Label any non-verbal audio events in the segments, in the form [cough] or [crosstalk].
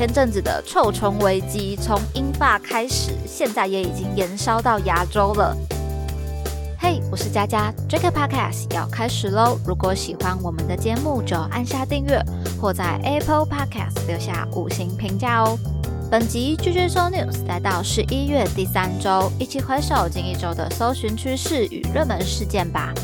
前阵子的臭虫危机从英法开始，现在也已经延烧到亚洲了。嘿，我是佳佳，Jack Podcast 要开始喽！如果喜欢我们的节目，就按下订阅，或在 Apple Podcast 留下五星评价哦。本集巨巨搜 News 来到十一月第三周，一起回首近一周的搜寻趋势与热门事件吧。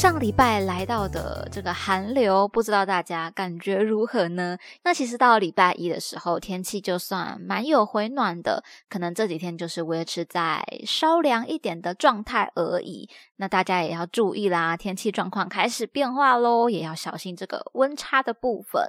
上礼拜来到的这个寒流，不知道大家感觉如何呢？[laughs] 那其实到礼拜一的时候，天气就算蛮有回暖的，可能这几天就是维持在稍凉一点的状态而已。那大家也要注意啦，天气状况开始变化喽，也要小心这个温差的部分。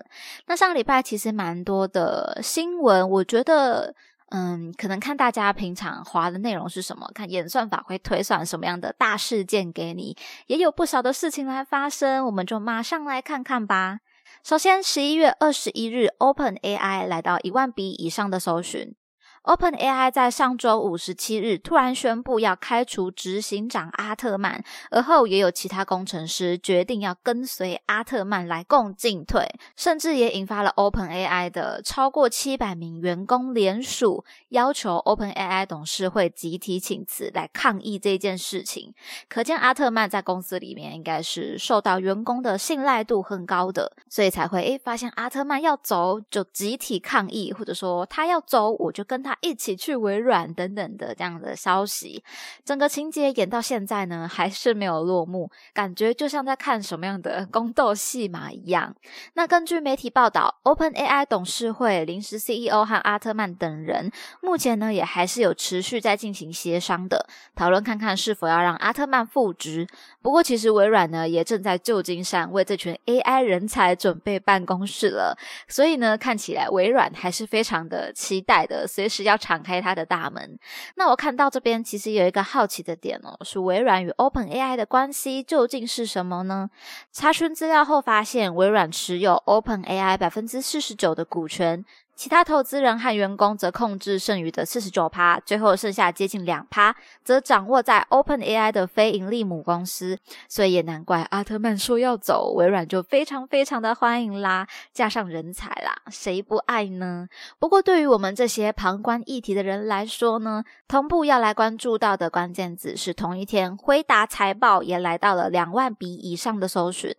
那上礼拜其实蛮多的新闻，我觉得。嗯，可能看大家平常滑的内容是什么，看演算法会推算什么样的大事件给你，也有不少的事情来发生，我们就马上来看看吧。首先，十一月二十一日，Open AI 来到一万笔以上的搜寻。OpenAI 在上周五十七日突然宣布要开除执行长阿特曼，而后也有其他工程师决定要跟随阿特曼来共进退，甚至也引发了 OpenAI 的超过七百名员工联署，要求 OpenAI 董事会集体请辞来抗议这件事情。可见阿特曼在公司里面应该是受到员工的信赖度很高的，所以才会诶发现阿特曼要走就集体抗议，或者说他要走我就跟他。一起去微软等等的这样的消息，整个情节演到现在呢，还是没有落幕，感觉就像在看什么样的宫斗戏码一样。那根据媒体报道，OpenAI 董事会临时 CEO 和阿特曼等人目前呢，也还是有持续在进行协商的，讨论看看是否要让阿特曼复职。不过，其实微软呢，也正在旧金山为这群 AI 人才准备办公室了，所以呢，看起来微软还是非常的期待的，随时。要敞开它的大门。那我看到这边其实有一个好奇的点哦，是微软与 Open AI 的关系究竟是什么呢？查询资料后发现，微软持有 Open AI 百分之四十九的股权。其他投资人和员工则控制剩余的四十九趴，最后剩下接近两趴，则掌握在 Open AI 的非盈利母公司。所以也难怪阿特曼说要走，微软就非常非常的欢迎啦，加上人才啦，谁不爱呢？不过对于我们这些旁观议题的人来说呢，同步要来关注到的关键字是同一天，辉达财报也来到了两万笔以上的搜寻，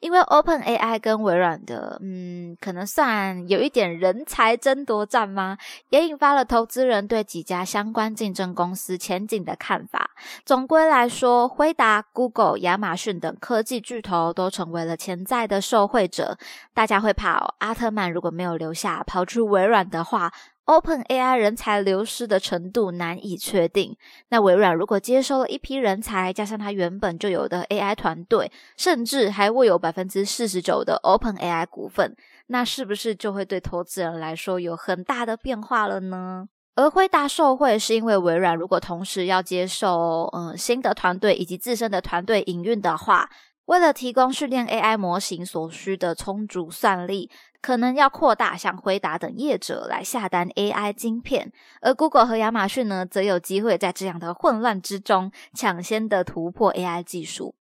因为 Open AI 跟微软的，嗯，可能算有一点人才。来争夺战吗？也引发了投资人对几家相关竞争公司前景的看法。总归来说，辉达、Google、亚马逊等科技巨头都成为了潜在的受惠者。大家会怕哦，阿特曼如果没有留下，跑去微软的话，Open AI 人才流失的程度难以确定。那微软如果接收了一批人才，加上它原本就有的 AI 团队，甚至还握有百分之四十九的 Open AI 股份。那是不是就会对投资人来说有很大的变化了呢？而辉达受贿是因为微软如果同时要接受嗯新的团队以及自身的团队营运的话，为了提供训练 AI 模型所需的充足算力，可能要扩大向辉达等业者来下单 AI 晶片。而 Google 和亚马逊呢，则有机会在这样的混乱之中抢先的突破 AI 技术。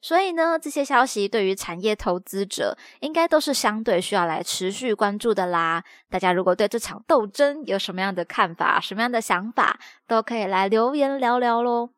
所以呢，这些消息对于产业投资者应该都是相对需要来持续关注的啦。大家如果对这场斗争有什么样的看法、什么样的想法，都可以来留言聊聊喽。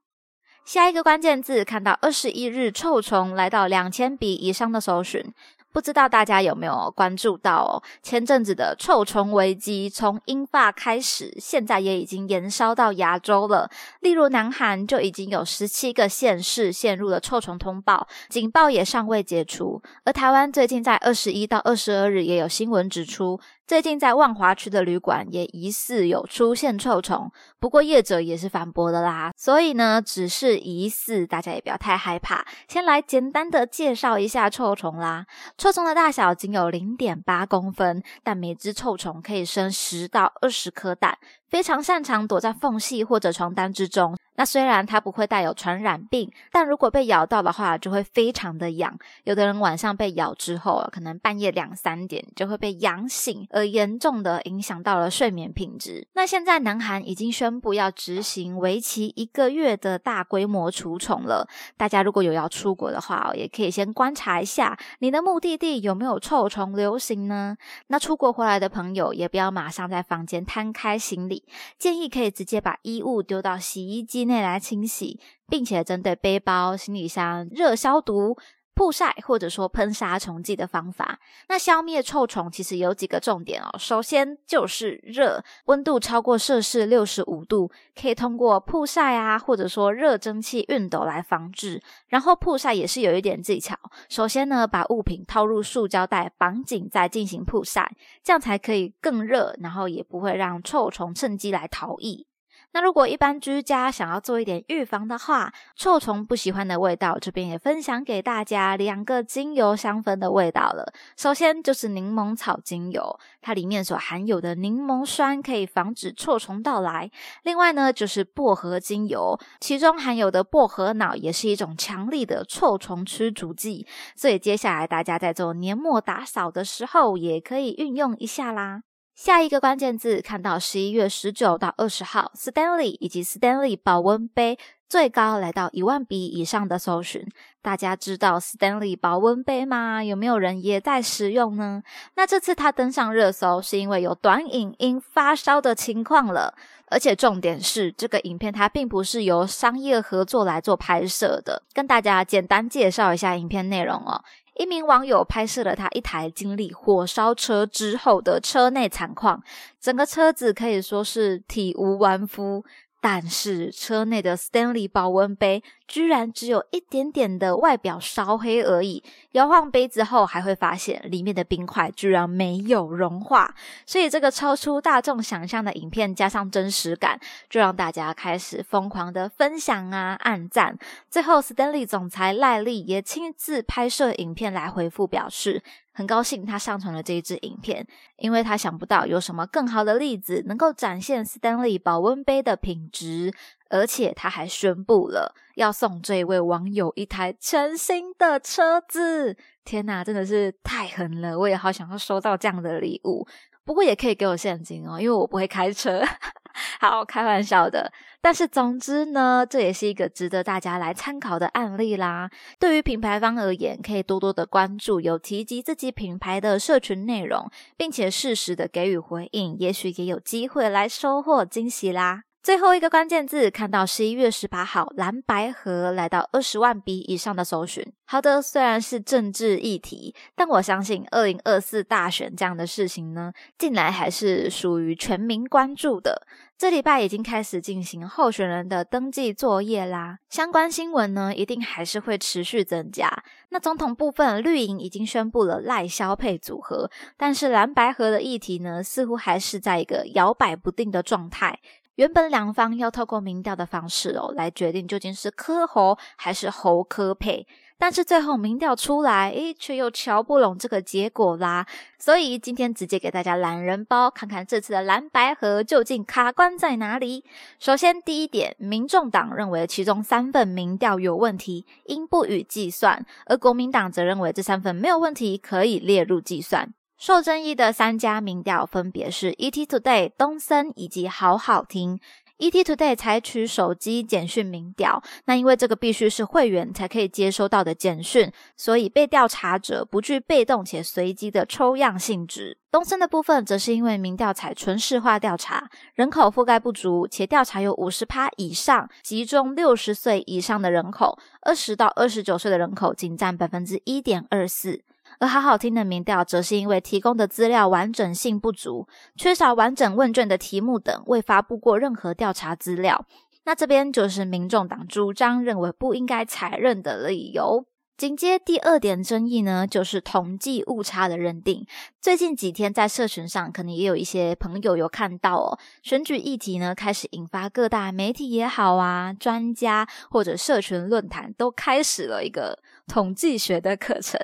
下一个关键字，看到二十一日臭虫来到两千笔以上的搜寻。不知道大家有没有关注到？前阵子的臭虫危机从英法开始，现在也已经延烧到亚洲了。例如，南韩就已经有十七个县市陷入了臭虫通报，警报也尚未解除。而台湾最近在二十一到二十二日也有新闻指出。最近在万华区的旅馆也疑似有出现臭虫，不过业者也是反驳的啦。所以呢，只是疑似，大家也不要太害怕。先来简单的介绍一下臭虫啦。臭虫的大小仅有零点八公分，但每只臭虫可以生十到二十颗蛋。非常擅长躲在缝隙或者床单之中，那虽然它不会带有传染病，但如果被咬到的话，就会非常的痒。有的人晚上被咬之后，可能半夜两三点就会被痒醒，而严重的影响到了睡眠品质。那现在南韩已经宣布要执行为期一个月的大规模除虫了。大家如果有要出国的话，也可以先观察一下你的目的地有没有臭虫流行呢？那出国回来的朋友也不要马上在房间摊开行李，建议可以直接把衣物丢到洗衣机。内来清洗，并且针对背包、行李箱热消毒。曝晒或者说喷杀虫剂的方法，那消灭臭虫其实有几个重点哦。首先就是热，温度超过摄氏六十五度，可以通过曝晒啊，或者说热蒸汽熨斗来防治。然后曝晒也是有一点技巧，首先呢，把物品套入塑胶袋绑紧，再进行曝晒，这样才可以更热，然后也不会让臭虫趁机来逃逸。那如果一般居家想要做一点预防的话，臭虫不喜欢的味道，这边也分享给大家两个精油香氛的味道了。首先就是柠檬草精油，它里面所含有的柠檬酸可以防止臭虫到来。另外呢，就是薄荷精油，其中含有的薄荷脑也是一种强力的臭虫驱逐剂。所以接下来大家在做年末打扫的时候，也可以运用一下啦。下一个关键字，看到十一月十九到二十号，Stanley 以及 Stanley 保温杯最高来到一万笔以上的搜寻。大家知道 Stanley 保温杯吗？有没有人也在使用呢？那这次它登上热搜，是因为有短影音发烧的情况了。而且重点是，这个影片它并不是由商业合作来做拍摄的。跟大家简单介绍一下影片内容哦。一名网友拍摄了他一台经历火烧车之后的车内惨况，整个车子可以说是体无完肤。但是车内的 Stanley 保温杯居然只有一点点的外表烧黑而已，摇晃杯子后还会发现里面的冰块居然没有融化，所以这个超出大众想象的影片加上真实感，就让大家开始疯狂的分享啊、暗赞。最后，Stanley 总裁赖利也亲自拍摄影片来回复表示。很高兴他上传了这一支影片，因为他想不到有什么更好的例子能够展现 Stanley 保温杯的品质，而且他还宣布了要送这一位网友一台全新的车子。天哪，真的是太狠了！我也好想要收到这样的礼物。不过也可以给我现金哦，因为我不会开车。[laughs] 好，开玩笑的。但是总之呢，这也是一个值得大家来参考的案例啦。对于品牌方而言，可以多多的关注有提及自己品牌的社群内容，并且适时的给予回应，也许也有机会来收获惊喜啦。最后一个关键字，看到十一月十八号蓝白河来到二十万笔以上的搜寻。好的，虽然是政治议题，但我相信二零二四大选这样的事情呢，近来还是属于全民关注的。这礼拜已经开始进行候选人的登记作业啦，相关新闻呢一定还是会持续增加。那总统部分，绿营已经宣布了赖萧配组合，但是蓝白河的议题呢，似乎还是在一个摇摆不定的状态。原本两方要透过民调的方式哦，来决定究竟是科侯还是侯科配，但是最后民调出来，诶，却又瞧不拢这个结果啦。所以今天直接给大家懒人包，看看这次的蓝白河究竟卡关在哪里。首先第一点，民众党认为其中三份民调有问题，应不予计算；而国民党则认为这三份没有问题，可以列入计算。受争议的三家民调分别是 ET Today、东森以及好好听。ET Today 采取手机简讯民调，那因为这个必须是会员才可以接收到的简讯，所以被调查者不具被动且随机的抽样性质。东森的部分则是因为民调采纯市化调查，人口覆盖不足，且调查有五十趴以上集中六十岁以上的人口，二十到二十九岁的人口仅占百分之一点二四。而好好听的民调，则是因为提供的资料完整性不足，缺少完整问卷的题目等，未发布过任何调查资料。那这边就是民众党主张认为不应该采认的理由。紧接第二点争议呢，就是统计误差的认定。最近几天在社群上，可能也有一些朋友有看到哦，选举议题呢开始引发各大媒体也好啊，专家或者社群论坛都开始了一个统计学的课程。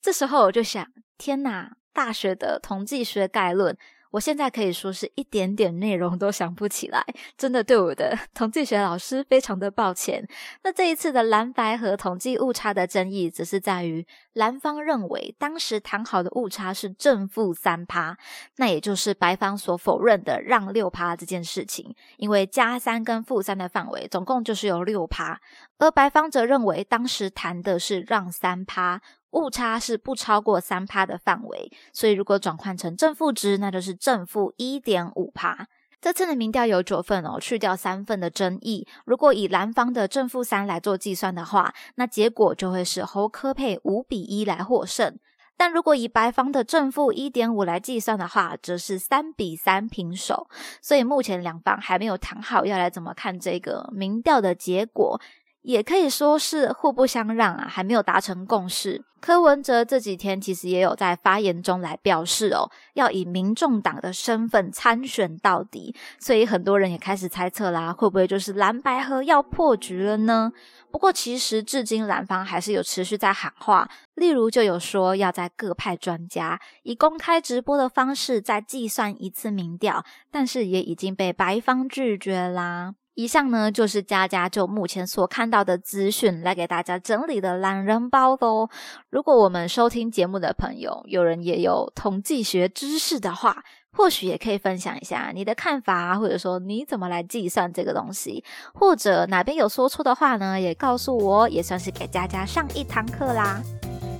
这时候我就想，天哪，大学的统计学概论，我现在可以说是一点点内容都想不起来，真的对我的 [laughs] 统计学老师非常的抱歉。那这一次的蓝白和统计误差的争议，则是在于蓝方认为当时谈好的误差是正负三趴，那也就是白方所否认的让六趴这件事情。因为加三跟负三的范围总共就是有六趴，而白方则认为当时谈的是让三趴。误差是不超过三趴的范围，所以如果转换成正负值，那就是正负一点五趴。这次的民调有九份哦，去掉三份的争议。如果以蓝方的正负三来做计算的话，那结果就会是侯科佩五比一来获胜。但如果以白方的正负一点五来计算的话，则是三比三平手。所以目前两方还没有谈好要来怎么看这个民调的结果。也可以说是互不相让啊，还没有达成共识。柯文哲这几天其实也有在发言中来表示哦，要以民众党的身份参选到底，所以很多人也开始猜测啦，会不会就是蓝白河要破局了呢？不过其实至今蓝方还是有持续在喊话，例如就有说要在各派专家以公开直播的方式再计算一次民调，但是也已经被白方拒绝啦。以上呢就是佳佳就目前所看到的资讯来给大家整理的懒人包哦。如果我们收听节目的朋友有人也有统计学知识的话，或许也可以分享一下你的看法，或者说你怎么来计算这个东西，或者哪边有说错的话呢，也告诉我，也算是给佳佳上一堂课啦。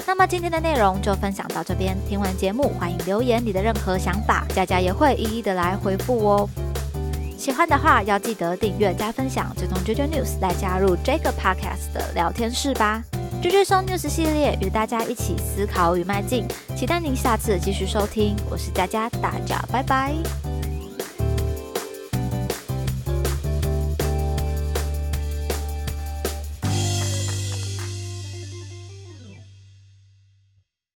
那么今天的内容就分享到这边，听完节目欢迎留言你的任何想法，佳佳也会一一的来回复哦。喜欢的话，要记得订阅加分享，追踪 JJ News 来加入这个 Podcast 的聊天室吧。jj so News 系列与大家一起思考与迈进，期待您下次继续收听。我是佳佳，大家拜拜。